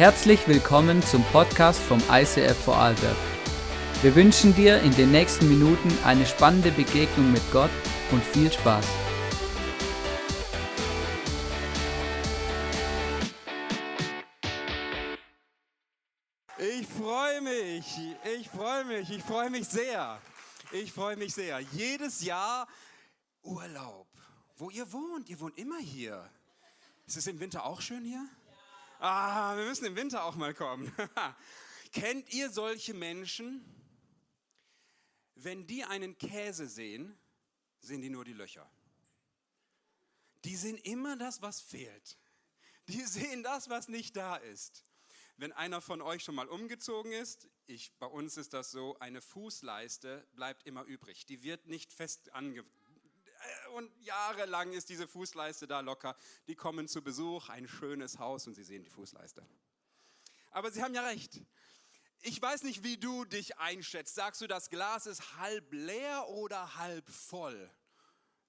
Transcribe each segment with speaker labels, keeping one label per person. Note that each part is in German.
Speaker 1: Herzlich willkommen zum Podcast vom ICF Vorarlberg. Wir wünschen dir in den nächsten Minuten eine spannende Begegnung mit Gott und viel Spaß.
Speaker 2: Ich freue mich, ich freue mich, ich freue mich sehr. Ich freue mich sehr. Jedes Jahr Urlaub. Wo ihr wohnt, ihr wohnt immer hier. Ist es im Winter auch schön hier? Ah, wir müssen im Winter auch mal kommen. Kennt ihr solche Menschen? Wenn die einen Käse sehen, sehen die nur die Löcher. Die sehen immer das, was fehlt. Die sehen das, was nicht da ist. Wenn einer von euch schon mal umgezogen ist, ich, bei uns ist das so, eine Fußleiste bleibt immer übrig. Die wird nicht fest ange und jahrelang ist diese Fußleiste da locker. Die kommen zu Besuch, ein schönes Haus und sie sehen die Fußleiste. Aber sie haben ja recht. Ich weiß nicht, wie du dich einschätzt. Sagst du, das Glas ist halb leer oder halb voll?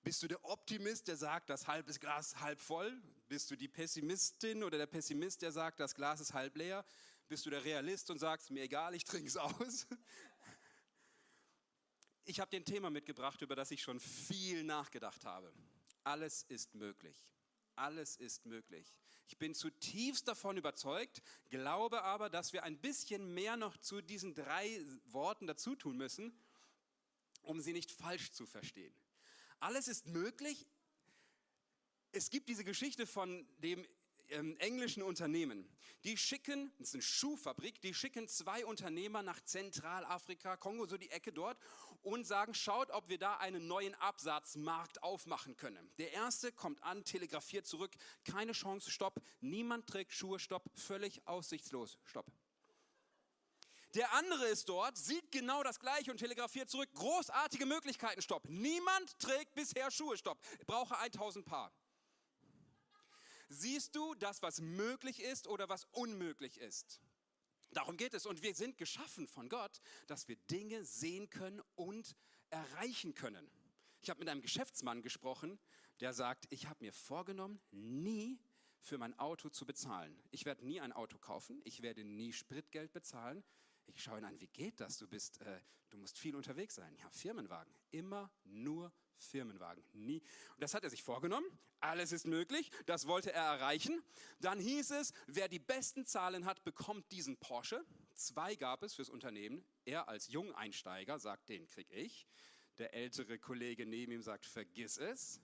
Speaker 2: Bist du der Optimist, der sagt, das halb ist Glas halb voll? Bist du die Pessimistin oder der Pessimist, der sagt, das Glas ist halb leer? Bist du der Realist und sagst, mir egal, ich trinke es aus? Ich habe dir ein Thema mitgebracht, über das ich schon viel nachgedacht habe. Alles ist möglich. Alles ist möglich. Ich bin zutiefst davon überzeugt, glaube aber, dass wir ein bisschen mehr noch zu diesen drei Worten dazu tun müssen, um sie nicht falsch zu verstehen. Alles ist möglich. Es gibt diese Geschichte von dem ähm, englischen Unternehmen. Die schicken, das ist eine Schuhfabrik, die schicken zwei Unternehmer nach Zentralafrika, Kongo, so die Ecke dort und sagen, schaut, ob wir da einen neuen Absatzmarkt aufmachen können. Der erste kommt an, telegrafiert zurück, keine Chance, stopp, niemand trägt Schuhe, stopp, völlig aussichtslos, stopp. Der andere ist dort, sieht genau das gleiche und telegrafiert zurück, großartige Möglichkeiten, stopp. Niemand trägt bisher Schuhe, stopp. brauche 1000 Paar. Siehst du das, was möglich ist oder was unmöglich ist? Darum geht es. Und wir sind geschaffen von Gott, dass wir Dinge sehen können und erreichen können. Ich habe mit einem Geschäftsmann gesprochen, der sagt, ich habe mir vorgenommen, nie für mein Auto zu bezahlen. Ich werde nie ein Auto kaufen, ich werde nie Spritgeld bezahlen. Ich schaue ihn an, wie geht das? Du bist, äh, du musst viel unterwegs sein. Ja, Firmenwagen, immer nur Firmenwagen. Nie. Das hat er sich vorgenommen. Alles ist möglich. Das wollte er erreichen. Dann hieß es, wer die besten Zahlen hat, bekommt diesen Porsche. Zwei gab es fürs Unternehmen. Er als Jungeinsteiger sagt, den krieg ich. Der ältere Kollege neben ihm sagt, vergiss es.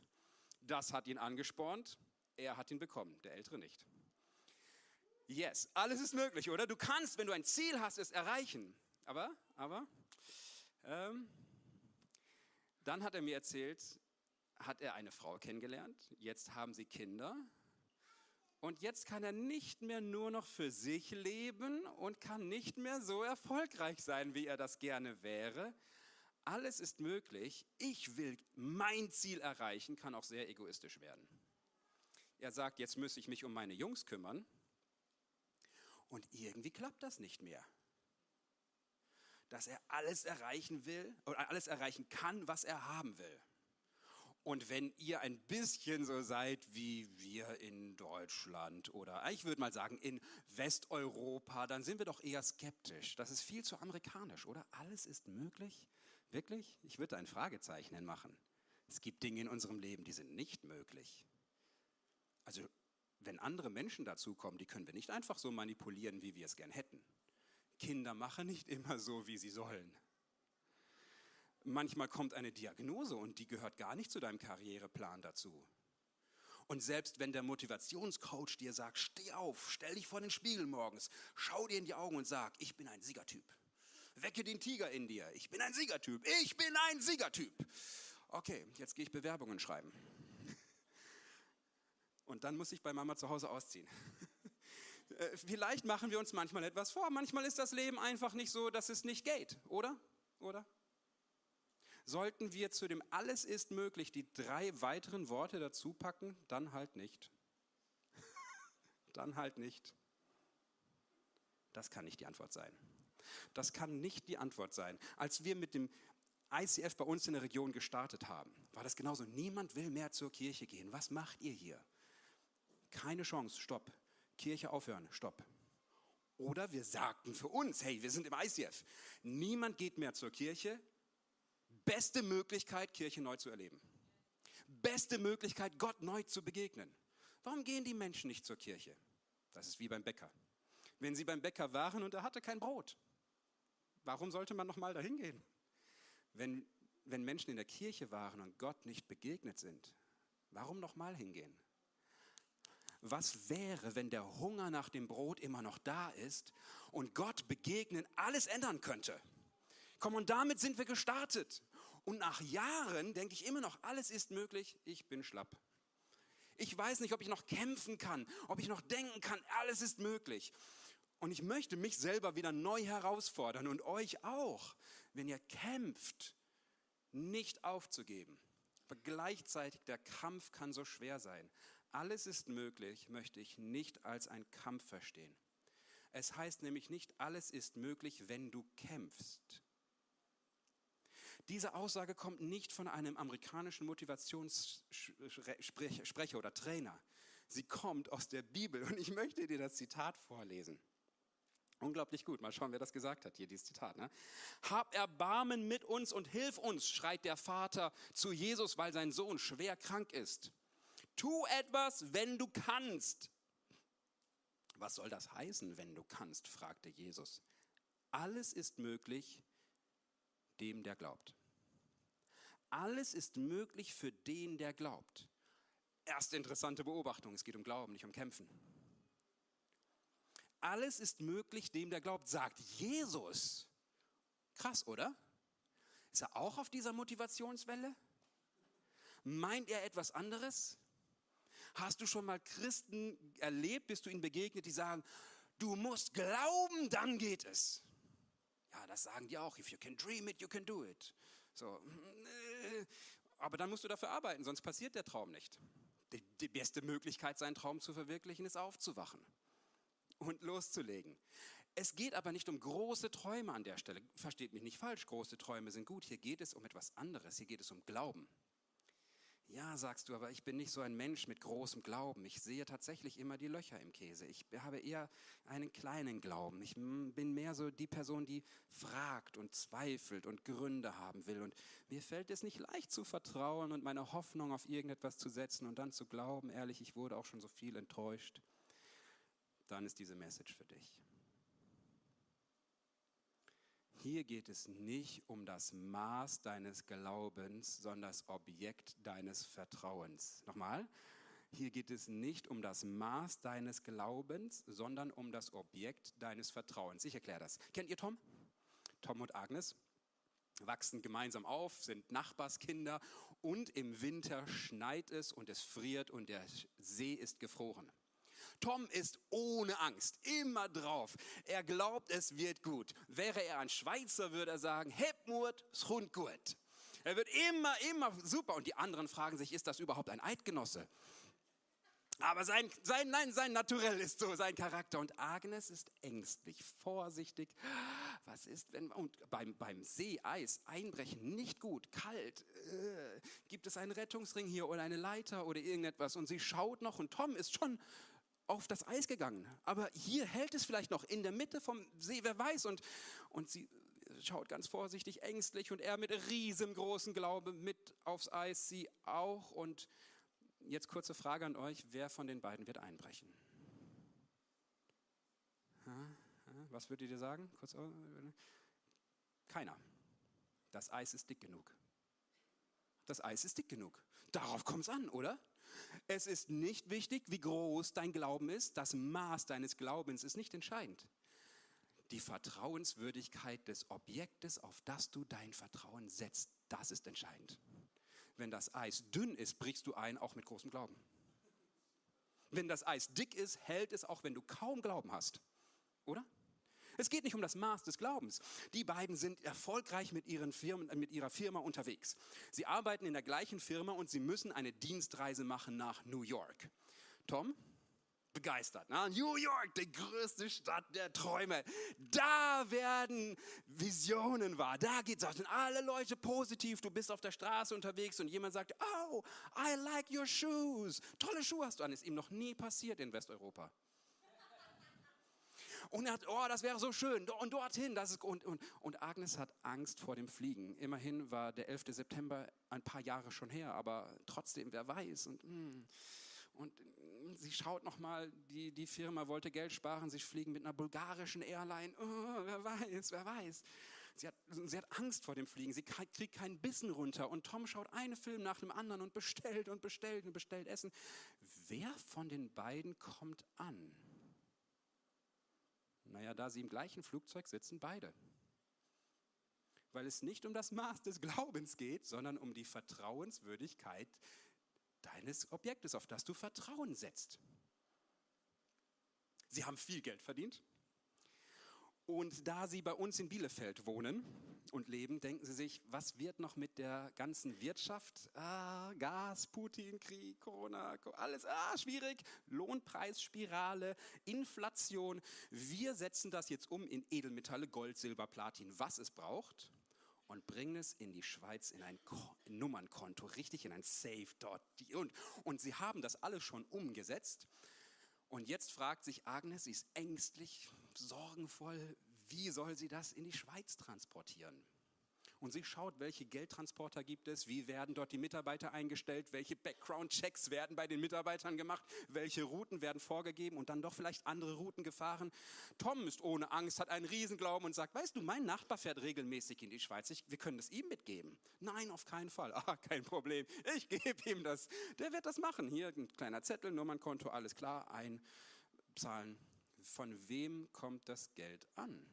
Speaker 2: Das hat ihn angespornt. Er hat ihn bekommen, der ältere nicht. Yes, alles ist möglich, oder? Du kannst, wenn du ein Ziel hast, es erreichen. Aber, aber, ähm, dann hat er mir erzählt, hat er eine Frau kennengelernt, jetzt haben sie Kinder und jetzt kann er nicht mehr nur noch für sich leben und kann nicht mehr so erfolgreich sein, wie er das gerne wäre. Alles ist möglich. Ich will mein Ziel erreichen, kann auch sehr egoistisch werden. Er sagt, jetzt muss ich mich um meine Jungs kümmern und irgendwie klappt das nicht mehr dass er alles erreichen will oder alles erreichen kann, was er haben will. Und wenn ihr ein bisschen so seid wie wir in Deutschland oder ich würde mal sagen in Westeuropa, dann sind wir doch eher skeptisch. Das ist viel zu amerikanisch, oder? Alles ist möglich? Wirklich? Ich würde ein Fragezeichen machen. Es gibt Dinge in unserem Leben, die sind nicht möglich. Also wenn andere Menschen dazukommen, die können wir nicht einfach so manipulieren, wie wir es gern hätten. Kinder machen nicht immer so, wie sie sollen. Manchmal kommt eine Diagnose und die gehört gar nicht zu deinem Karriereplan dazu. Und selbst wenn der Motivationscoach dir sagt, steh auf, stell dich vor den Spiegel morgens, schau dir in die Augen und sag, ich bin ein Siegertyp. Wecke den Tiger in dir. Ich bin ein Siegertyp. Ich bin ein Siegertyp. Okay, jetzt gehe ich Bewerbungen schreiben. Und dann muss ich bei Mama zu Hause ausziehen. Äh, vielleicht machen wir uns manchmal etwas vor. Manchmal ist das Leben einfach nicht so, dass es nicht geht, oder? Oder? Sollten wir zu dem Alles ist möglich die drei weiteren Worte dazu packen, dann halt nicht. dann halt nicht. Das kann nicht die Antwort sein. Das kann nicht die Antwort sein. Als wir mit dem ICF bei uns in der Region gestartet haben, war das genauso. Niemand will mehr zur Kirche gehen. Was macht ihr hier? Keine Chance, stopp. Kirche aufhören, stopp. Oder wir sagten für uns, hey, wir sind im ICF. Niemand geht mehr zur Kirche. Beste Möglichkeit, Kirche neu zu erleben. Beste Möglichkeit, Gott neu zu begegnen. Warum gehen die Menschen nicht zur Kirche? Das ist wie beim Bäcker. Wenn sie beim Bäcker waren und er hatte kein Brot, warum sollte man noch mal dahin gehen? Wenn, wenn Menschen in der Kirche waren und Gott nicht begegnet sind, warum noch mal hingehen? Was wäre, wenn der Hunger nach dem Brot immer noch da ist und Gott begegnen alles ändern könnte? Komm, und damit sind wir gestartet. Und nach Jahren denke ich immer noch, alles ist möglich, ich bin schlapp. Ich weiß nicht, ob ich noch kämpfen kann, ob ich noch denken kann, alles ist möglich. Und ich möchte mich selber wieder neu herausfordern und euch auch, wenn ihr kämpft, nicht aufzugeben. Aber gleichzeitig der Kampf kann so schwer sein. Alles ist möglich, möchte ich nicht als ein Kampf verstehen. Es heißt nämlich nicht, alles ist möglich, wenn du kämpfst. Diese Aussage kommt nicht von einem amerikanischen Motivationssprecher oder Trainer. Sie kommt aus der Bibel und ich möchte dir das Zitat vorlesen. Unglaublich gut. Mal schauen, wer das gesagt hat. Hier dieses Zitat. Ne? Hab Erbarmen mit uns und hilf uns, schreit der Vater zu Jesus, weil sein Sohn schwer krank ist. Tu etwas, wenn du kannst. Was soll das heißen, wenn du kannst? fragte Jesus. Alles ist möglich dem, der glaubt. Alles ist möglich für den, der glaubt. Erste interessante Beobachtung, es geht um Glauben, nicht um Kämpfen. Alles ist möglich dem, der glaubt, sagt Jesus. Krass, oder? Ist er auch auf dieser Motivationswelle? Meint er etwas anderes? Hast du schon mal Christen erlebt, bist du ihnen begegnet, die sagen, du musst glauben, dann geht es. Ja, das sagen die auch. If you can dream it, you can do it. So, äh, aber dann musst du dafür arbeiten, sonst passiert der Traum nicht. Die, die beste Möglichkeit, seinen Traum zu verwirklichen, ist aufzuwachen und loszulegen. Es geht aber nicht um große Träume an der Stelle. Versteht mich nicht falsch, große Träume sind gut. Hier geht es um etwas anderes. Hier geht es um Glauben. Ja, sagst du, aber ich bin nicht so ein Mensch mit großem Glauben. Ich sehe tatsächlich immer die Löcher im Käse. Ich habe eher einen kleinen Glauben. Ich bin mehr so die Person, die fragt und zweifelt und Gründe haben will. Und mir fällt es nicht leicht zu vertrauen und meine Hoffnung auf irgendetwas zu setzen und dann zu glauben, ehrlich, ich wurde auch schon so viel enttäuscht. Dann ist diese Message für dich. Hier geht es nicht um das Maß deines Glaubens, sondern das Objekt deines Vertrauens. Nochmal, hier geht es nicht um das Maß deines Glaubens, sondern um das Objekt deines Vertrauens. Ich erkläre das. Kennt ihr Tom? Tom und Agnes wachsen gemeinsam auf, sind Nachbarskinder und im Winter schneit es und es friert und der See ist gefroren. Tom ist ohne Angst, immer drauf. Er glaubt, es wird gut. Wäre er ein Schweizer, würde er sagen, Hepmut, schund gut. Er wird immer, immer super. Und die anderen fragen sich, ist das überhaupt ein Eidgenosse? Aber sein, sein, nein, sein Naturell ist so, sein Charakter. Und Agnes ist ängstlich, vorsichtig. Was ist, wenn, und beim, beim Seeeis einbrechen, nicht gut, kalt. Äh, gibt es einen Rettungsring hier oder eine Leiter oder irgendetwas? Und sie schaut noch und Tom ist schon auf das Eis gegangen. Aber hier hält es vielleicht noch in der Mitte vom See, wer weiß. Und, und sie schaut ganz vorsichtig, ängstlich und er mit riesengroßen Glaube mit aufs Eis, sie auch. Und jetzt kurze Frage an euch, wer von den beiden wird einbrechen? Was würdet ihr sagen? Kurz, keiner. Das Eis ist dick genug. Das Eis ist dick genug. Darauf kommt es an, oder? Es ist nicht wichtig, wie groß dein Glauben ist. Das Maß deines Glaubens ist nicht entscheidend. Die Vertrauenswürdigkeit des Objektes, auf das du dein Vertrauen setzt, das ist entscheidend. Wenn das Eis dünn ist, brichst du ein, auch mit großem Glauben. Wenn das Eis dick ist, hält es auch, wenn du kaum Glauben hast. Oder? Es geht nicht um das Maß des Glaubens. Die beiden sind erfolgreich mit, ihren Firmen, mit ihrer Firma unterwegs. Sie arbeiten in der gleichen Firma und sie müssen eine Dienstreise machen nach New York. Tom? begeistert. Na, New York, die größte Stadt der Träume. Da werden Visionen wahr. Da auch. Sind alle Leute positiv. Du bist auf der Straße unterwegs und jemand sagt, oh, I like your shoes. Tolle Schuhe hast du an. Ist ihm noch nie passiert in Westeuropa. Und er hat, oh, das wäre so schön. Und dorthin. Das ist, und, und, und Agnes hat Angst vor dem Fliegen. Immerhin war der 11. September ein paar Jahre schon her, aber trotzdem, wer weiß. Und, hm. und sie schaut nochmal, die, die Firma wollte Geld sparen, sie fliegen mit einer bulgarischen Airline. Oh, wer weiß, wer weiß. Sie hat, sie hat Angst vor dem Fliegen, sie kriegt keinen Bissen runter. Und Tom schaut einen Film nach dem anderen und bestellt und bestellt und bestellt Essen. Wer von den beiden kommt an? Naja, da sie im gleichen Flugzeug sitzen, beide. Weil es nicht um das Maß des Glaubens geht, sondern um die Vertrauenswürdigkeit deines Objektes, auf das du Vertrauen setzt. Sie haben viel Geld verdient. Und da Sie bei uns in Bielefeld wohnen und leben, denken Sie sich, was wird noch mit der ganzen Wirtschaft? Ah, Gas, Putin, Krieg, Corona, alles ah, schwierig. Lohnpreisspirale, Inflation. Wir setzen das jetzt um in Edelmetalle, Gold, Silber, Platin, was es braucht und bringen es in die Schweiz in ein Nummernkonto, richtig in ein Safe dort. Und, und sie haben das alles schon umgesetzt. Und jetzt fragt sich Agnes, sie ist ängstlich, sorgenvoll, wie soll sie das in die Schweiz transportieren? und sie schaut, welche Geldtransporter gibt es, wie werden dort die Mitarbeiter eingestellt, welche Background-Checks werden bei den Mitarbeitern gemacht, welche Routen werden vorgegeben und dann doch vielleicht andere Routen gefahren. Tom ist ohne Angst, hat einen Riesenglauben und sagt, weißt du, mein Nachbar fährt regelmäßig in die Schweiz, ich, wir können es ihm mitgeben. Nein, auf keinen Fall. Ah, kein Problem, ich gebe ihm das. Der wird das machen. Hier ein kleiner Zettel, Nummernkonto, alles klar, einzahlen. Von wem kommt das Geld an?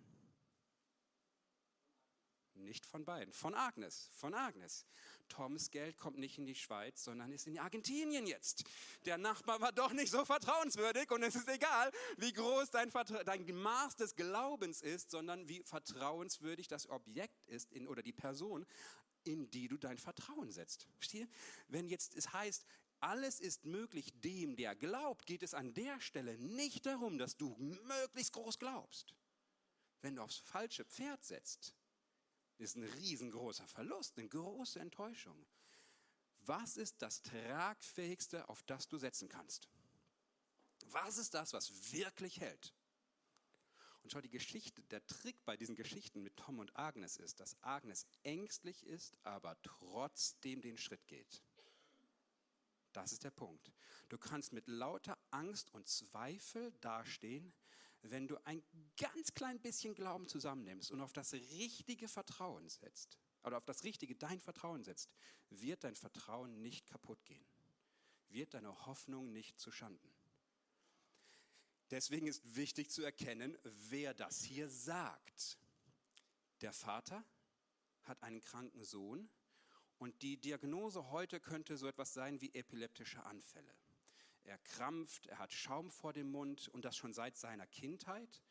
Speaker 2: Nicht von beiden, von Agnes, von Agnes. Toms Geld kommt nicht in die Schweiz, sondern ist in Argentinien jetzt. Der Nachbar war doch nicht so vertrauenswürdig und es ist egal, wie groß dein, dein Maß des Glaubens ist, sondern wie vertrauenswürdig das Objekt ist in, oder die Person, in die du dein Vertrauen setzt. Verstehe? Wenn jetzt es heißt, alles ist möglich dem, der glaubt, geht es an der Stelle nicht darum, dass du möglichst groß glaubst. Wenn du aufs falsche Pferd setzt, ist ein riesengroßer Verlust, eine große Enttäuschung. Was ist das Tragfähigste, auf das du setzen kannst? Was ist das, was wirklich hält? Und schau, die Geschichte, der Trick bei diesen Geschichten mit Tom und Agnes ist, dass Agnes ängstlich ist, aber trotzdem den Schritt geht. Das ist der Punkt. Du kannst mit lauter Angst und Zweifel dastehen, wenn du ein ganz klein bisschen Glauben zusammennimmst und auf das richtige Vertrauen setzt, oder auf das richtige dein Vertrauen setzt, wird dein Vertrauen nicht kaputt gehen, wird deine Hoffnung nicht zu Schanden. Deswegen ist wichtig zu erkennen, wer das hier sagt. Der Vater hat einen kranken Sohn und die Diagnose heute könnte so etwas sein wie epileptische Anfälle er krampft, er hat Schaum vor dem Mund und das schon seit seiner Kindheit.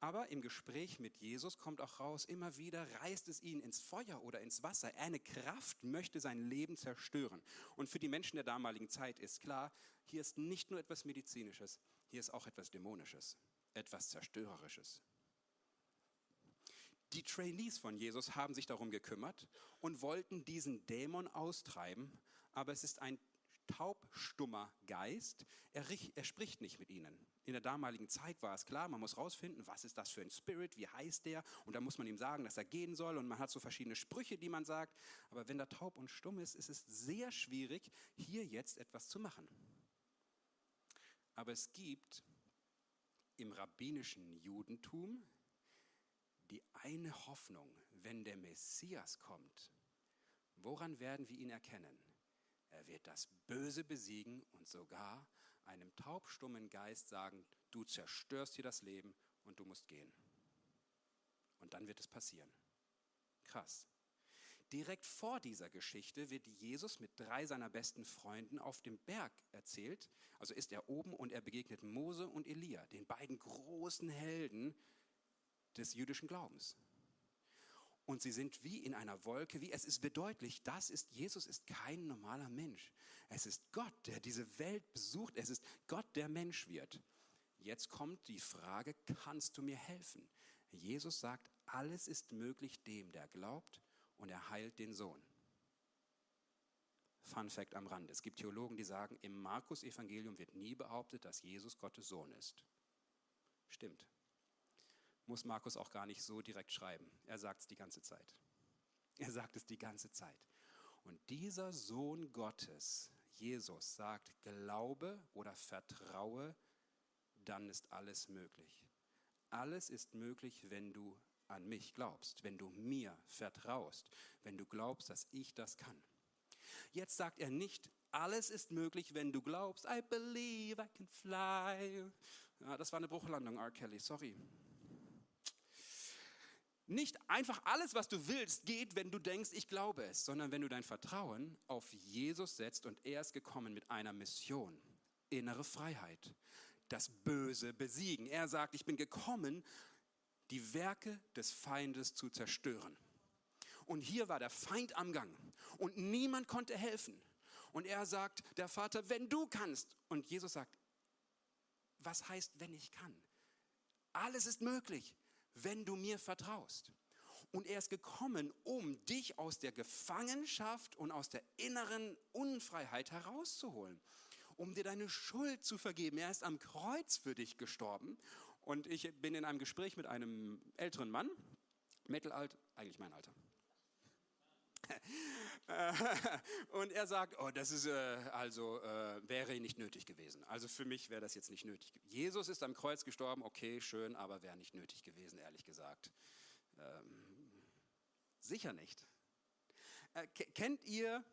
Speaker 2: Aber im Gespräch mit Jesus kommt auch raus, immer wieder reißt es ihn ins Feuer oder ins Wasser. Eine Kraft möchte sein Leben zerstören. Und für die Menschen der damaligen Zeit ist klar, hier ist nicht nur etwas Medizinisches, hier ist auch etwas Dämonisches, etwas Zerstörerisches. Die Trainees von Jesus haben sich darum gekümmert und wollten diesen Dämon austreiben, aber es ist ein taubstummer Geist. Er, er, spricht nicht mit ihnen. In der damaligen Zeit war es klar, man muss rausfinden, was ist das für ein Spirit, wie heißt der? Und dann muss man ihm sagen, dass er gehen soll. Und man hat so verschiedene Sprüche, die man sagt. Aber wenn er taub und stumm ist, ist es sehr schwierig, hier jetzt etwas zu machen. Aber es gibt im rabbinischen Judentum die eine Hoffnung, wenn der Messias kommt. Woran werden wir ihn erkennen? Er wird das Böse besiegen und sogar einem taubstummen Geist sagen, du zerstörst dir das Leben und du musst gehen. Und dann wird es passieren. Krass. Direkt vor dieser Geschichte wird Jesus mit drei seiner besten Freunden auf dem Berg erzählt. Also ist er oben und er begegnet Mose und Elia, den beiden großen Helden des jüdischen Glaubens und sie sind wie in einer Wolke, wie es ist bedeutlich, das ist Jesus ist kein normaler Mensch. Es ist Gott, der diese Welt besucht, es ist Gott, der Mensch wird. Jetzt kommt die Frage, kannst du mir helfen? Jesus sagt, alles ist möglich dem, der glaubt und er heilt den Sohn. Fun Fact am Rande. Es gibt Theologen, die sagen, im Markus Evangelium wird nie behauptet, dass Jesus Gottes Sohn ist. Stimmt. Muss Markus auch gar nicht so direkt schreiben. Er sagt es die ganze Zeit. Er sagt es die ganze Zeit. Und dieser Sohn Gottes, Jesus, sagt, glaube oder vertraue, dann ist alles möglich. Alles ist möglich, wenn du an mich glaubst, wenn du mir vertraust, wenn du glaubst, dass ich das kann. Jetzt sagt er nicht, alles ist möglich, wenn du glaubst, I believe I can fly. Ja, das war eine Bruchlandung, R. Kelly, sorry. Nicht einfach alles, was du willst, geht, wenn du denkst, ich glaube es, sondern wenn du dein Vertrauen auf Jesus setzt und er ist gekommen mit einer Mission, innere Freiheit, das Böse besiegen. Er sagt, ich bin gekommen, die Werke des Feindes zu zerstören. Und hier war der Feind am Gang und niemand konnte helfen. Und er sagt, der Vater, wenn du kannst. Und Jesus sagt, was heißt, wenn ich kann? Alles ist möglich, wenn du mir vertraust. Und er ist gekommen, um dich aus der Gefangenschaft und aus der inneren Unfreiheit herauszuholen, um dir deine Schuld zu vergeben. Er ist am Kreuz für dich gestorben. Und ich bin in einem Gespräch mit einem älteren Mann, mittelalt, eigentlich mein Alter. und er sagt, oh, das ist äh, also äh, wäre nicht nötig gewesen. Also für mich wäre das jetzt nicht nötig. Jesus ist am Kreuz gestorben, okay, schön, aber wäre nicht nötig gewesen, ehrlich gesagt. Ähm, sicher nicht. Äh, kennt ihr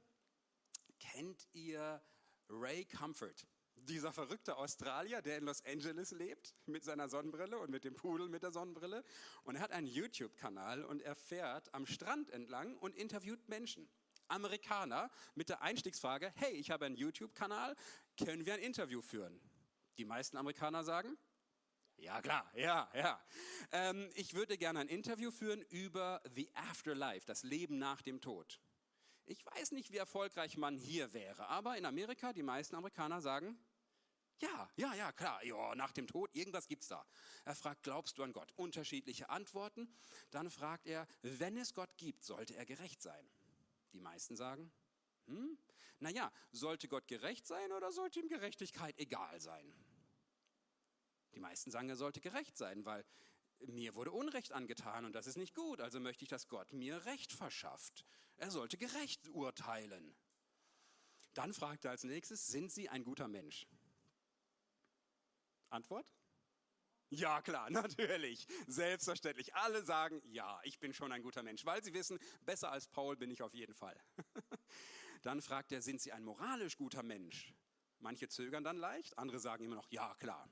Speaker 2: kennt ihr Ray Comfort? Dieser verrückte Australier, der in Los Angeles lebt, mit seiner Sonnenbrille und mit dem Pudel mit der Sonnenbrille. Und er hat einen YouTube-Kanal und er fährt am Strand entlang und interviewt Menschen. Amerikaner mit der Einstiegsfrage, hey, ich habe einen YouTube-Kanal, können wir ein Interview führen? Die meisten Amerikaner sagen, ja klar, ja, ja. Ähm, ich würde gerne ein Interview führen über The Afterlife, das Leben nach dem Tod. Ich weiß nicht, wie erfolgreich man hier wäre, aber in Amerika, die meisten Amerikaner sagen, ja, ja, ja, klar. Ja, nach dem Tod, irgendwas gibt's da. Er fragt, glaubst du an Gott? Unterschiedliche Antworten. Dann fragt er, wenn es Gott gibt, sollte er gerecht sein? Die meisten sagen, hm, naja, sollte Gott gerecht sein oder sollte ihm Gerechtigkeit egal sein? Die meisten sagen, er sollte gerecht sein, weil mir wurde Unrecht angetan und das ist nicht gut, also möchte ich, dass Gott mir Recht verschafft. Er sollte gerecht urteilen. Dann fragt er als nächstes, sind Sie ein guter Mensch? Antwort? Ja, klar, natürlich. Selbstverständlich. Alle sagen, ja, ich bin schon ein guter Mensch, weil sie wissen, besser als Paul bin ich auf jeden Fall. Dann fragt er, sind Sie ein moralisch guter Mensch? Manche zögern dann leicht, andere sagen immer noch, ja, klar.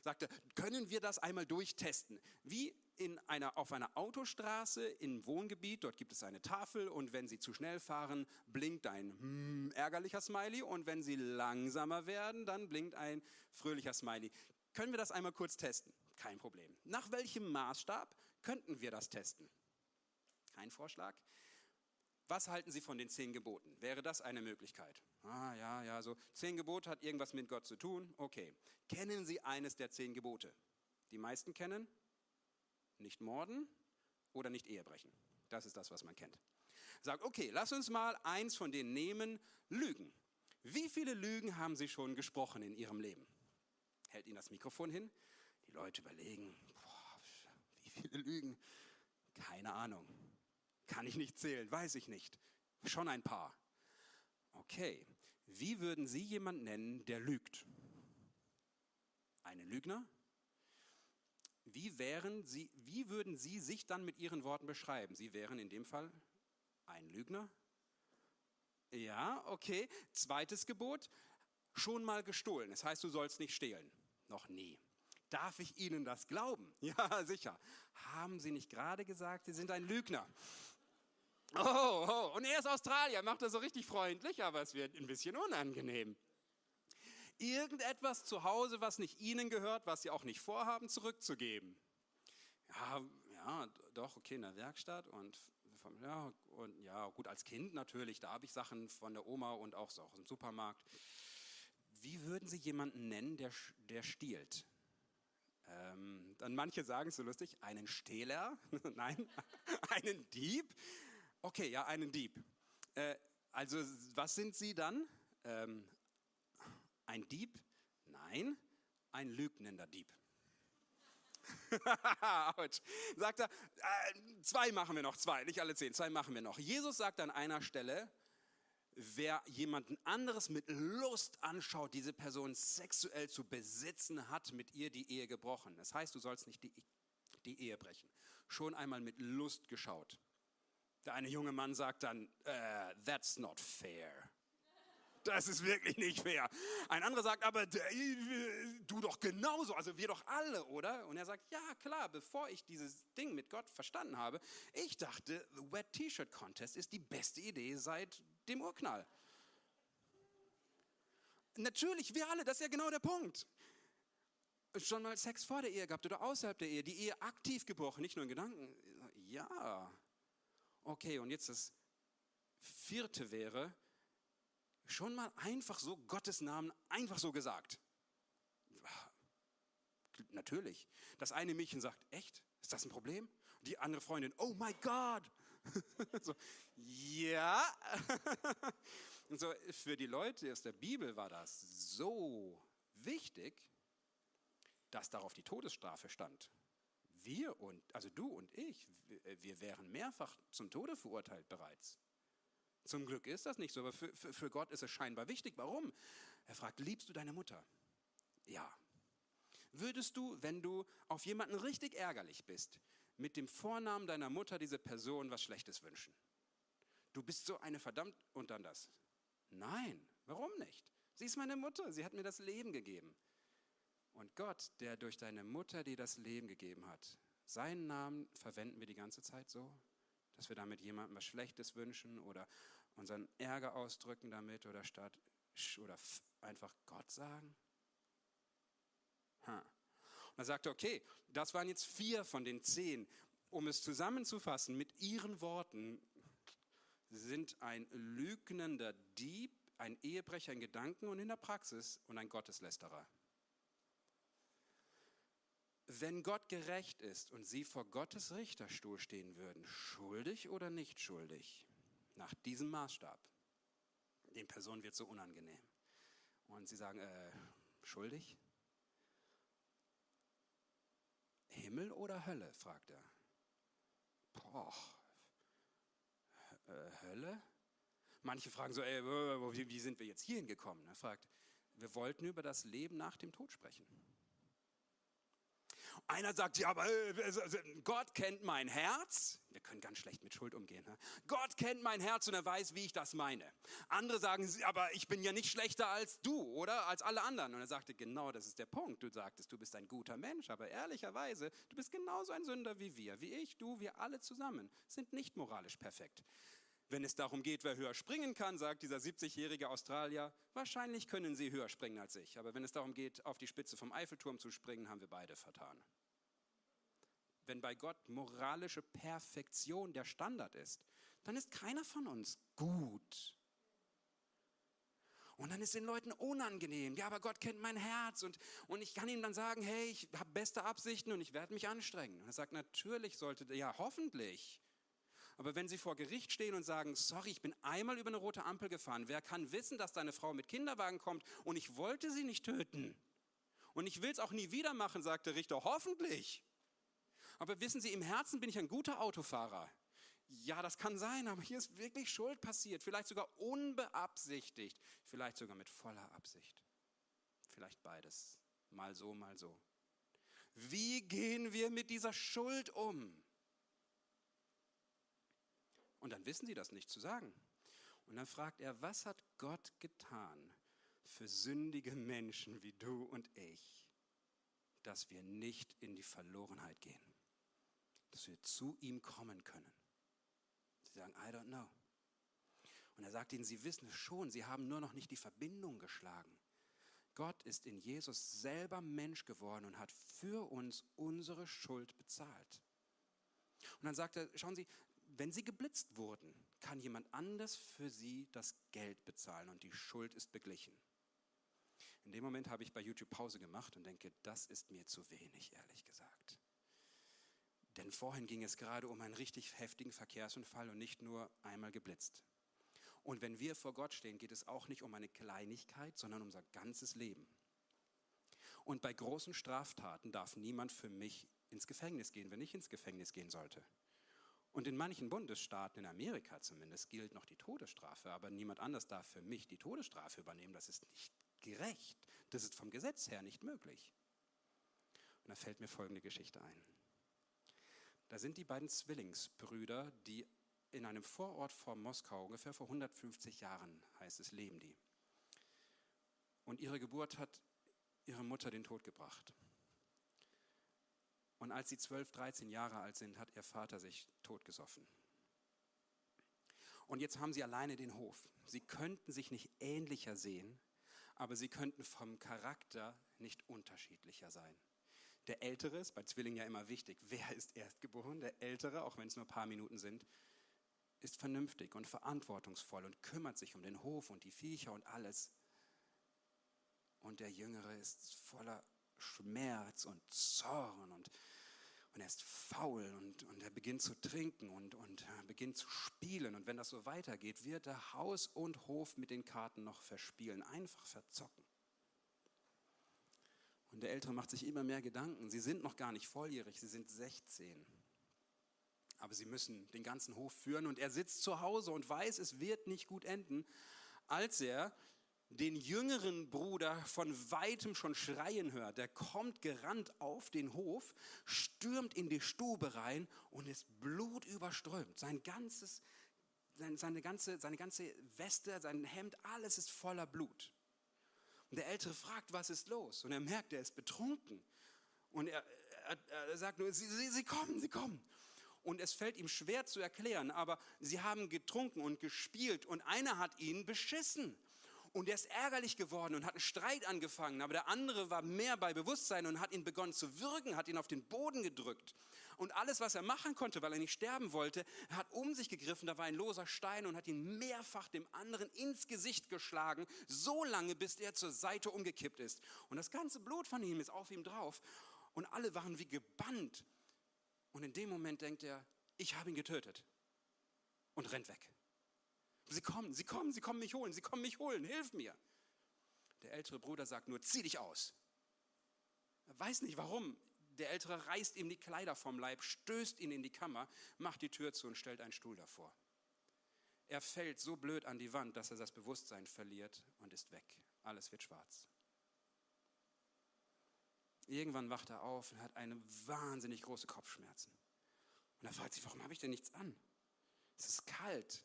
Speaker 2: Sagt er, können wir das einmal durchtesten? Wie in einer, auf einer Autostraße im Wohngebiet, dort gibt es eine Tafel und wenn Sie zu schnell fahren, blinkt ein hm, ärgerlicher Smiley und wenn Sie langsamer werden, dann blinkt ein fröhlicher Smiley. Können wir das einmal kurz testen? Kein Problem. Nach welchem Maßstab könnten wir das testen? Kein Vorschlag. Was halten Sie von den zehn Geboten? Wäre das eine Möglichkeit? Ah, ja, ja, so. Zehn Gebote hat irgendwas mit Gott zu tun? Okay. Kennen Sie eines der zehn Gebote? Die meisten kennen? Nicht morden oder nicht Ehe brechen. Das ist das, was man kennt. Sagt, okay, lass uns mal eins von denen nehmen, Lügen. Wie viele Lügen haben Sie schon gesprochen in Ihrem Leben? Hält Ihnen das Mikrofon hin? Die Leute überlegen, boah, wie viele Lügen? Keine Ahnung. Kann ich nicht zählen, weiß ich nicht. Schon ein paar. Okay, wie würden Sie jemanden nennen, der lügt? Einen Lügner? Wie, wären Sie, wie würden Sie sich dann mit Ihren Worten beschreiben? Sie wären in dem Fall ein Lügner? Ja, okay. Zweites Gebot, schon mal gestohlen. Das heißt, du sollst nicht stehlen. Noch nie. Darf ich Ihnen das glauben? Ja, sicher. Haben Sie nicht gerade gesagt, Sie sind ein Lügner? Oh, oh, und er ist Australier, macht das so richtig freundlich, aber es wird ein bisschen unangenehm irgendetwas zu Hause, was nicht ihnen gehört, was sie auch nicht vorhaben, zurückzugeben. Ja, ja, doch, okay, in der Werkstatt und, ja, und ja, gut, als Kind natürlich, da habe ich Sachen von der Oma und auch so aus dem Supermarkt. Wie würden Sie jemanden nennen, der, der stiehlt? Ähm, dann manche sagen so lustig, einen Stehler? Nein, einen Dieb? Okay, ja, einen Dieb. Äh, also was sind Sie dann? Ähm, ein Dieb? Nein, ein lügnender Dieb. Autsch. Sagt er, äh, zwei machen wir noch, zwei, nicht alle zehn, zwei machen wir noch. Jesus sagt an einer Stelle, wer jemanden anderes mit Lust anschaut, diese Person sexuell zu besitzen, hat mit ihr die Ehe gebrochen. Das heißt, du sollst nicht die, die Ehe brechen. Schon einmal mit Lust geschaut. Der eine junge Mann sagt dann, uh, that's not fair. Das ist wirklich nicht fair. Ein anderer sagt, aber du doch genauso, also wir doch alle, oder? Und er sagt, ja klar, bevor ich dieses Ding mit Gott verstanden habe, ich dachte, the Wet T-Shirt Contest ist die beste Idee seit dem Urknall. Natürlich, wir alle, das ist ja genau der Punkt. Schon mal Sex vor der Ehe gehabt oder außerhalb der Ehe, die Ehe aktiv gebrochen, nicht nur in Gedanken. Ja. Okay, und jetzt das vierte wäre, schon mal einfach so Gottes Namen einfach so gesagt. Natürlich. Das eine Mädchen sagt, echt? Ist das ein Problem? Die andere Freundin, oh my God. so, ja. Und so, für die Leute aus der Bibel war das so wichtig, dass darauf die Todesstrafe stand. Wir und, also du und ich, wir wären mehrfach zum Tode verurteilt bereits. Zum Glück ist das nicht so, aber für, für, für Gott ist es scheinbar wichtig. Warum? Er fragt, liebst du deine Mutter? Ja. Würdest du, wenn du auf jemanden richtig ärgerlich bist, mit dem Vornamen deiner Mutter diese Person was Schlechtes wünschen? Du bist so eine verdammt und dann das. Nein, warum nicht? Sie ist meine Mutter, sie hat mir das Leben gegeben. Und Gott, der durch deine Mutter dir das Leben gegeben hat, seinen Namen verwenden wir die ganze Zeit so, dass wir damit jemandem was Schlechtes wünschen oder unseren Ärger ausdrücken damit oder statt oder einfach Gott sagen? Und er sagte, okay, das waren jetzt vier von den zehn. Um es zusammenzufassen, mit ihren Worten sind ein lügnender Dieb, ein Ehebrecher in Gedanken und in der Praxis und ein Gotteslästerer. Wenn Gott gerecht ist und sie vor Gottes Richterstuhl stehen würden, schuldig oder nicht schuldig, nach diesem Maßstab, den Personen wird so unangenehm. Und sie sagen, äh, schuldig? Himmel oder Hölle? fragt er. Boah, äh, Hölle? Manche fragen so, ey, wie sind wir jetzt hierhin gekommen? Er fragt, wir wollten über das Leben nach dem Tod sprechen. Einer sagt, ja, aber äh, Gott kennt mein Herz. Wir können ganz schlecht mit Schuld umgehen. Ne? Gott kennt mein Herz und er weiß, wie ich das meine. Andere sagen, aber ich bin ja nicht schlechter als du oder als alle anderen. Und er sagte, genau das ist der Punkt. Du sagtest, du bist ein guter Mensch, aber ehrlicherweise, du bist genauso ein Sünder wie wir, wie ich, du, wir alle zusammen, sind nicht moralisch perfekt. Wenn es darum geht, wer höher springen kann, sagt dieser 70-jährige Australier, wahrscheinlich können Sie höher springen als ich. Aber wenn es darum geht, auf die Spitze vom Eiffelturm zu springen, haben wir beide vertan. Wenn bei Gott moralische Perfektion der Standard ist, dann ist keiner von uns gut. Und dann ist den Leuten unangenehm. Ja, aber Gott kennt mein Herz und, und ich kann ihm dann sagen, hey, ich habe beste Absichten und ich werde mich anstrengen. Und er sagt, natürlich sollte, ja, hoffentlich. Aber wenn sie vor Gericht stehen und sagen, sorry, ich bin einmal über eine rote Ampel gefahren, wer kann wissen, dass deine Frau mit Kinderwagen kommt und ich wollte sie nicht töten? Und ich will es auch nie wieder machen, sagt der Richter, hoffentlich. Aber wissen Sie, im Herzen bin ich ein guter Autofahrer. Ja, das kann sein, aber hier ist wirklich Schuld passiert, vielleicht sogar unbeabsichtigt, vielleicht sogar mit voller Absicht. Vielleicht beides, mal so, mal so. Wie gehen wir mit dieser Schuld um? Und dann wissen sie das nicht zu sagen. Und dann fragt er, was hat Gott getan für sündige Menschen wie du und ich, dass wir nicht in die Verlorenheit gehen, dass wir zu ihm kommen können. Sie sagen, I don't know. Und er sagt ihnen, sie wissen es schon, sie haben nur noch nicht die Verbindung geschlagen. Gott ist in Jesus selber Mensch geworden und hat für uns unsere Schuld bezahlt. Und dann sagt er, schauen Sie, wenn sie geblitzt wurden, kann jemand anders für sie das Geld bezahlen und die Schuld ist beglichen. In dem Moment habe ich bei YouTube Pause gemacht und denke, das ist mir zu wenig, ehrlich gesagt. Denn vorhin ging es gerade um einen richtig heftigen Verkehrsunfall und nicht nur einmal geblitzt. Und wenn wir vor Gott stehen, geht es auch nicht um eine Kleinigkeit, sondern um unser ganzes Leben. Und bei großen Straftaten darf niemand für mich ins Gefängnis gehen, wenn ich ins Gefängnis gehen sollte. Und in manchen Bundesstaaten, in Amerika zumindest, gilt noch die Todesstrafe, aber niemand anders darf für mich die Todesstrafe übernehmen. Das ist nicht gerecht. Das ist vom Gesetz her nicht möglich. Und da fällt mir folgende Geschichte ein. Da sind die beiden Zwillingsbrüder, die in einem Vorort vor Moskau, ungefähr vor 150 Jahren, heißt es, leben die. Und ihre Geburt hat ihre Mutter den Tod gebracht. Und als sie 12, 13 Jahre alt sind, hat ihr Vater sich totgesoffen. Und jetzt haben sie alleine den Hof. Sie könnten sich nicht ähnlicher sehen, aber sie könnten vom Charakter nicht unterschiedlicher sein. Der Ältere ist bei Zwillingen ja immer wichtig. Wer ist erstgeboren? Der Ältere, auch wenn es nur ein paar Minuten sind, ist vernünftig und verantwortungsvoll und kümmert sich um den Hof und die Viecher und alles. Und der Jüngere ist voller Schmerz und Zorn und, und er ist faul und, und er beginnt zu trinken und, und beginnt zu spielen. Und wenn das so weitergeht, wird er Haus und Hof mit den Karten noch verspielen, einfach verzocken. Und der Ältere macht sich immer mehr Gedanken. Sie sind noch gar nicht volljährig, sie sind 16. Aber sie müssen den ganzen Hof führen und er sitzt zu Hause und weiß, es wird nicht gut enden, als er den jüngeren Bruder von weitem schon schreien hört. Der kommt gerannt auf den Hof, stürmt in die Stube rein und ist blutüberströmt. Sein ganzes, seine, ganze, seine ganze Weste, sein Hemd, alles ist voller Blut. Und der Ältere fragt, was ist los? Und er merkt, er ist betrunken. Und er, er, er sagt nur, sie, sie, sie kommen, sie kommen. Und es fällt ihm schwer zu erklären, aber sie haben getrunken und gespielt und einer hat ihn beschissen. Und er ist ärgerlich geworden und hat einen Streit angefangen. Aber der andere war mehr bei Bewusstsein und hat ihn begonnen zu würgen, hat ihn auf den Boden gedrückt. Und alles, was er machen konnte, weil er nicht sterben wollte, er hat um sich gegriffen, da war ein loser Stein und hat ihn mehrfach dem anderen ins Gesicht geschlagen, so lange, bis er zur Seite umgekippt ist. Und das ganze Blut von ihm ist auf ihm drauf. Und alle waren wie gebannt. Und in dem Moment denkt er, ich habe ihn getötet. Und rennt weg. Sie kommen, sie kommen, sie kommen mich holen, sie kommen mich holen, hilf mir. Der ältere Bruder sagt nur, zieh dich aus. Er weiß nicht warum. Der ältere reißt ihm die Kleider vom Leib, stößt ihn in die Kammer, macht die Tür zu und stellt einen Stuhl davor. Er fällt so blöd an die Wand, dass er das Bewusstsein verliert und ist weg. Alles wird schwarz. Irgendwann wacht er auf und hat eine wahnsinnig große Kopfschmerzen. Und er fragt sich, warum habe ich denn nichts an? Es ist kalt.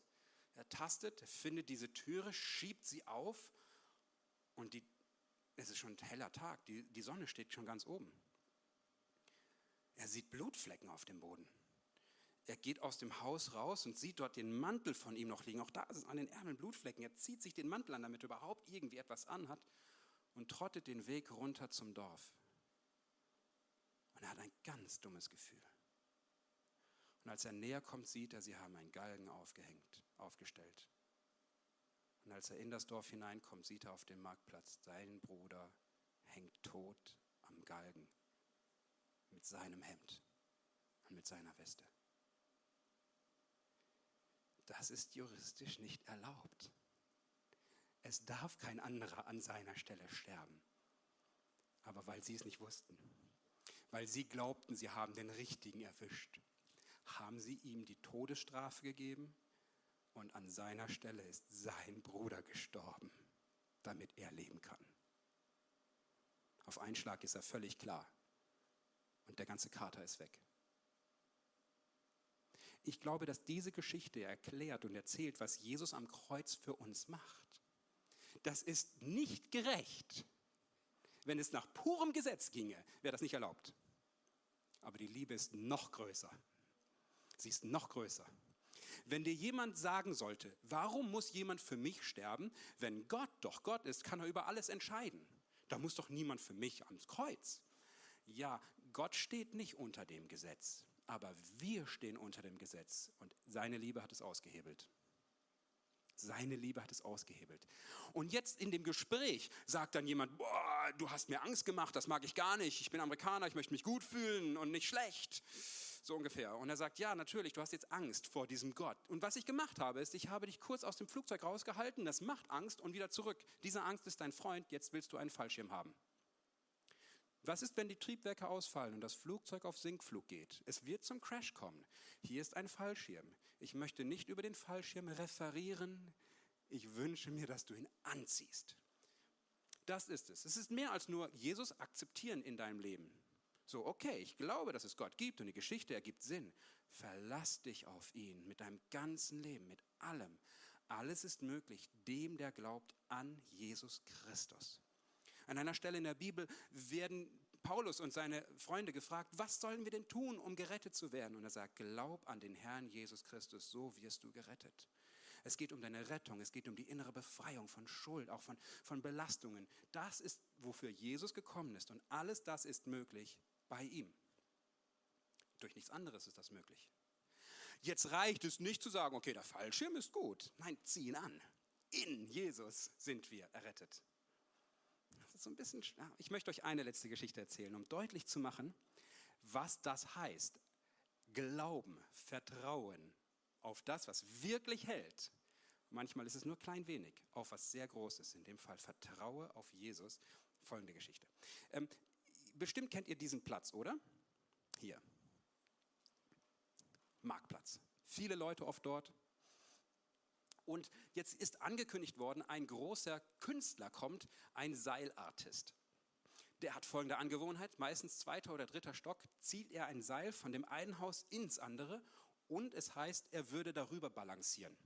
Speaker 2: Er tastet, er findet diese Türe, schiebt sie auf und die, es ist schon ein heller Tag, die, die Sonne steht schon ganz oben. Er sieht Blutflecken auf dem Boden. Er geht aus dem Haus raus und sieht dort den Mantel von ihm noch liegen. Auch da ist es an den Ärmeln Blutflecken. Er zieht sich den Mantel an, damit er überhaupt irgendwie etwas anhat und trottet den Weg runter zum Dorf. Und er hat ein ganz dummes Gefühl. Und als er näher kommt, sieht er, sie haben einen Galgen aufgehängt, aufgestellt. Und als er in das Dorf hineinkommt, sieht er auf dem Marktplatz, sein Bruder hängt tot am Galgen mit seinem Hemd und mit seiner Weste. Das ist juristisch nicht erlaubt. Es darf kein anderer an seiner Stelle sterben. Aber weil sie es nicht wussten, weil sie glaubten, sie haben den Richtigen erwischt, haben sie ihm die Todesstrafe gegeben und an seiner Stelle ist sein Bruder gestorben, damit er leben kann. Auf einen Schlag ist er völlig klar und der ganze Kater ist weg. Ich glaube, dass diese Geschichte erklärt und erzählt, was Jesus am Kreuz für uns macht. Das ist nicht gerecht. Wenn es nach purem Gesetz ginge, wäre das nicht erlaubt. Aber die Liebe ist noch größer. Sie ist noch größer. Wenn dir jemand sagen sollte, warum muss jemand für mich sterben, wenn Gott doch Gott ist, kann er über alles entscheiden. Da muss doch niemand für mich ans Kreuz. Ja, Gott steht nicht unter dem Gesetz, aber wir stehen unter dem Gesetz und seine Liebe hat es ausgehebelt. Seine Liebe hat es ausgehebelt. Und jetzt in dem Gespräch sagt dann jemand, boah, du hast mir Angst gemacht, das mag ich gar nicht. Ich bin Amerikaner, ich möchte mich gut fühlen und nicht schlecht so ungefähr. Und er sagt, ja, natürlich, du hast jetzt Angst vor diesem Gott. Und was ich gemacht habe, ist, ich habe dich kurz aus dem Flugzeug rausgehalten, das macht Angst und wieder zurück. Diese Angst ist dein Freund, jetzt willst du einen Fallschirm haben. Was ist, wenn die Triebwerke ausfallen und das Flugzeug auf Sinkflug geht? Es wird zum Crash kommen. Hier ist ein Fallschirm. Ich möchte nicht über den Fallschirm referieren. Ich wünsche mir, dass du ihn anziehst. Das ist es. Es ist mehr als nur Jesus akzeptieren in deinem Leben. So, okay, ich glaube, dass es Gott gibt und die Geschichte ergibt Sinn. Verlass dich auf ihn mit deinem ganzen Leben, mit allem. Alles ist möglich dem, der glaubt an Jesus Christus. An einer Stelle in der Bibel werden Paulus und seine Freunde gefragt, was sollen wir denn tun, um gerettet zu werden? Und er sagt, glaub an den Herrn Jesus Christus, so wirst du gerettet. Es geht um deine Rettung, es geht um die innere Befreiung von Schuld, auch von, von Belastungen. Das ist, wofür Jesus gekommen ist. Und alles das ist möglich bei ihm. Durch nichts anderes ist das möglich. Jetzt reicht es nicht zu sagen, okay, der Fallschirm ist gut. Nein, zieh ihn an. In Jesus sind wir errettet so ein bisschen, ich möchte euch eine letzte Geschichte erzählen, um deutlich zu machen, was das heißt. Glauben, Vertrauen auf das, was wirklich hält. Manchmal ist es nur klein wenig, auf was sehr Großes. In dem Fall vertraue auf Jesus. Folgende Geschichte. Bestimmt kennt ihr diesen Platz, oder? Hier. Marktplatz. Viele Leute oft dort. Und jetzt ist angekündigt worden, ein großer Künstler kommt, ein Seilartist. Der hat folgende Angewohnheit, meistens zweiter oder dritter Stock zieht er ein Seil von dem einen Haus ins andere und es heißt, er würde darüber balancieren.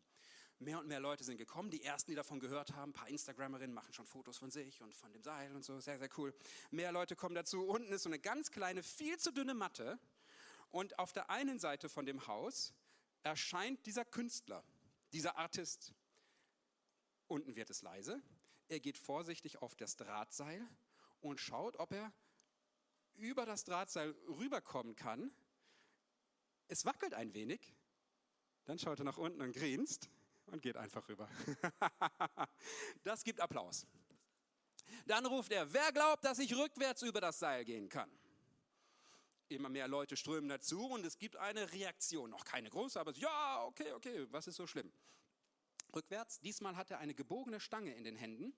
Speaker 2: Mehr und mehr Leute sind gekommen, die ersten, die davon gehört haben, ein paar Instagrammerinnen machen schon Fotos von sich und von dem Seil und so, sehr, sehr cool. Mehr Leute kommen dazu. Unten ist so eine ganz kleine, viel zu dünne Matte und auf der einen Seite von dem Haus erscheint dieser Künstler dieser Artist. Unten wird es leise. Er geht vorsichtig auf das Drahtseil und schaut, ob er über das Drahtseil rüberkommen kann. Es wackelt ein wenig. Dann schaut er nach unten und grinst und geht einfach rüber. das gibt Applaus. Dann ruft er, wer glaubt, dass ich rückwärts über das Seil gehen kann? Immer mehr Leute strömen dazu und es gibt eine Reaktion. Noch keine große, aber ja, okay, okay, was ist so schlimm? Rückwärts, diesmal hat er eine gebogene Stange in den Händen.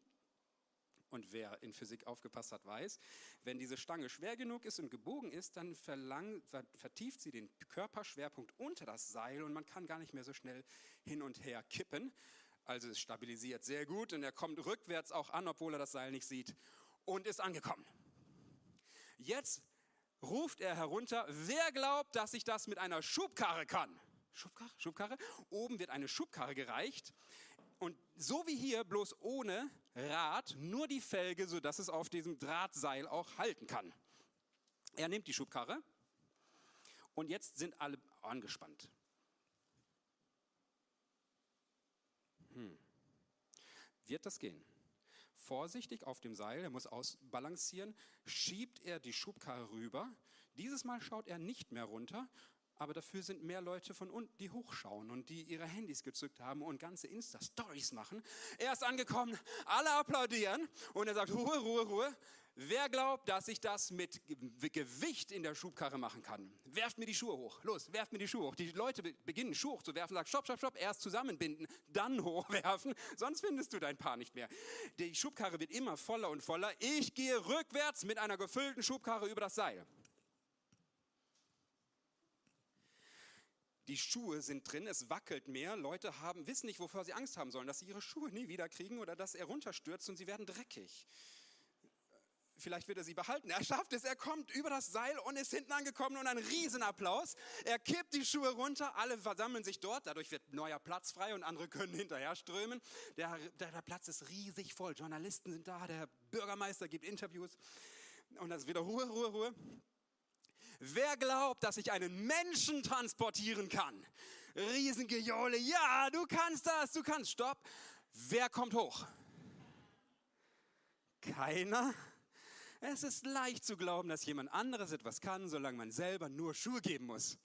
Speaker 2: Und wer in Physik aufgepasst hat, weiß, wenn diese Stange schwer genug ist und gebogen ist, dann verlang, vertieft sie den Körperschwerpunkt unter das Seil und man kann gar nicht mehr so schnell hin und her kippen. Also es stabilisiert sehr gut und er kommt rückwärts auch an, obwohl er das Seil nicht sieht und ist angekommen. Jetzt ruft er herunter, wer glaubt, dass ich das mit einer Schubkarre kann? Schubkarre? Schubkarre? Oben wird eine Schubkarre gereicht und so wie hier, bloß ohne Rad, nur die Felge, sodass es auf diesem Drahtseil auch halten kann. Er nimmt die Schubkarre und jetzt sind alle angespannt. Hm. Wird das gehen? vorsichtig auf dem Seil, er muss ausbalancieren, schiebt er die Schubkarre rüber. Dieses Mal schaut er nicht mehr runter, aber dafür sind mehr Leute von unten, die hochschauen und die ihre Handys gezückt haben und ganze Insta-Stories machen. Er ist angekommen, alle applaudieren und er sagt, Ruhe, Ruhe, Ruhe. Wer glaubt, dass ich das mit Gewicht in der Schubkarre machen kann? Werft mir die Schuhe hoch. Los, werft mir die Schuhe hoch. Die Leute beginnen Schuhe hochzuwerfen, sagen, stopp, stopp, stopp, erst zusammenbinden, dann hochwerfen, sonst findest du dein Paar nicht mehr. Die Schubkarre wird immer voller und voller. Ich gehe rückwärts mit einer gefüllten Schubkarre über das Seil. Die Schuhe sind drin, es wackelt mehr. Leute haben, wissen nicht, wovor sie Angst haben sollen, dass sie ihre Schuhe nie wieder kriegen oder dass er runterstürzt und sie werden dreckig vielleicht wird er sie behalten. Er schafft es, er kommt über das Seil und ist hinten angekommen und ein Riesenapplaus. Er kippt die Schuhe runter, alle versammeln sich dort, dadurch wird neuer Platz frei und andere können hinterher strömen. Der, der, der Platz ist riesig voll, Journalisten sind da, der Bürgermeister gibt Interviews und das ist wieder Ruhe, Ruhe, Ruhe. Wer glaubt, dass ich einen Menschen transportieren kann? Riesengejohle, ja, du kannst das, du kannst, stopp. Wer kommt hoch? Keiner. Es ist leicht zu glauben, dass jemand anderes etwas kann, solange man selber nur Schuhe geben muss.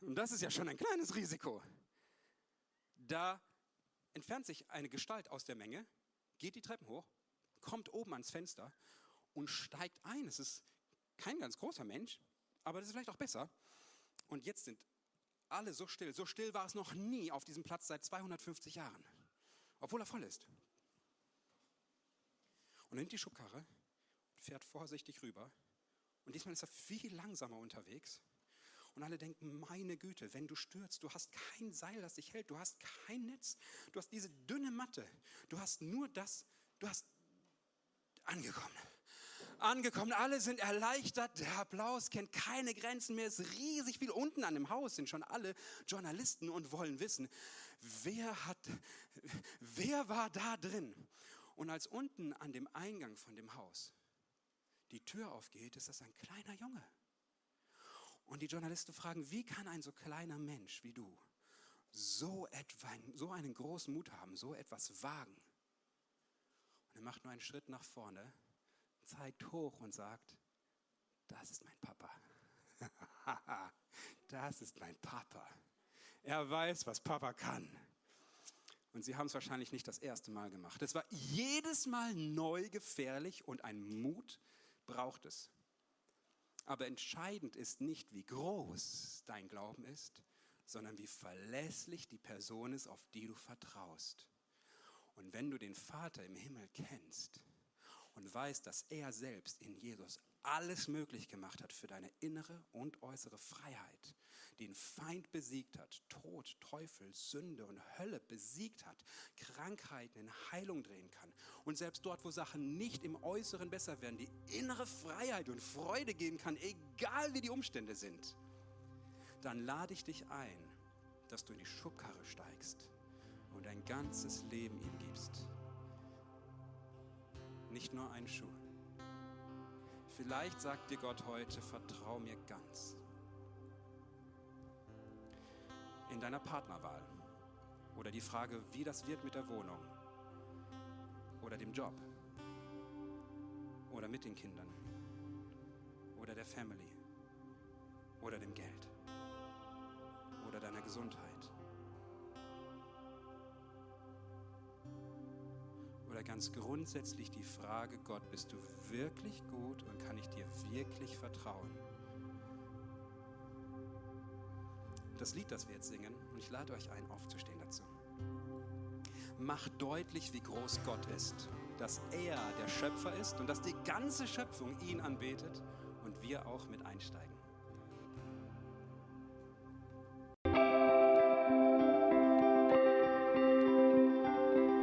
Speaker 2: Und das ist ja schon ein kleines Risiko. Da entfernt sich eine Gestalt aus der Menge, geht die Treppen hoch, kommt oben ans Fenster und steigt ein. Es ist kein ganz großer Mensch, aber das ist vielleicht auch besser. Und jetzt sind alle so still. So still war es noch nie auf diesem Platz seit 250 Jahren, obwohl er voll ist. Und er nimmt die Schubkarre fährt vorsichtig rüber Und diesmal ist er viel langsamer unterwegs. Und alle denken, meine Güte, wenn du stürzt, du hast kein Seil, das dich hält, du hast kein Netz, du hast diese dünne Matte, du hast nur das, du hast angekommen. Angekommen, alle sind erleichtert, der Applaus kennt keine Grenzen mehr, ist riesig viel. Unten an dem Haus sind schon alle Journalisten und wollen wissen, wer hat, wer war da drin? Und als unten an dem Eingang von dem Haus die Tür aufgeht, ist das ein kleiner Junge. Und die Journalisten fragen, wie kann ein so kleiner Mensch wie du so, etwa, so einen großen Mut haben, so etwas wagen? Und er macht nur einen Schritt nach vorne, zeigt hoch und sagt, das ist mein Papa. das ist mein Papa. Er weiß, was Papa kann. Und sie haben es wahrscheinlich nicht das erste Mal gemacht. Es war jedes Mal neu gefährlich und ein Mut braucht es. Aber entscheidend ist nicht, wie groß dein Glauben ist, sondern wie verlässlich die Person ist, auf die du vertraust. Und wenn du den Vater im Himmel kennst und weißt, dass er selbst in Jesus alles möglich gemacht hat für deine innere und äußere Freiheit, den Feind besiegt hat, Tod, Teufel, Sünde und Hölle besiegt hat, Krankheiten in Heilung drehen kann und selbst dort, wo Sachen nicht im Äußeren besser werden, die innere Freiheit und Freude geben kann, egal wie die Umstände sind, dann lade ich dich ein, dass du in die Schubkarre steigst und dein ganzes Leben ihm gibst. Nicht nur einen Schuh. Vielleicht sagt dir Gott heute, vertrau mir ganz in deiner Partnerwahl oder die Frage, wie das wird mit der Wohnung oder dem Job oder mit den Kindern oder der Family oder dem Geld oder deiner Gesundheit oder ganz grundsätzlich die Frage, Gott, bist du wirklich gut und kann ich dir wirklich vertrauen? das Lied, das wir jetzt singen, und ich lade euch ein, aufzustehen dazu. Macht deutlich, wie groß Gott ist, dass er der Schöpfer ist und dass die ganze Schöpfung ihn anbetet und wir auch mit einsteigen.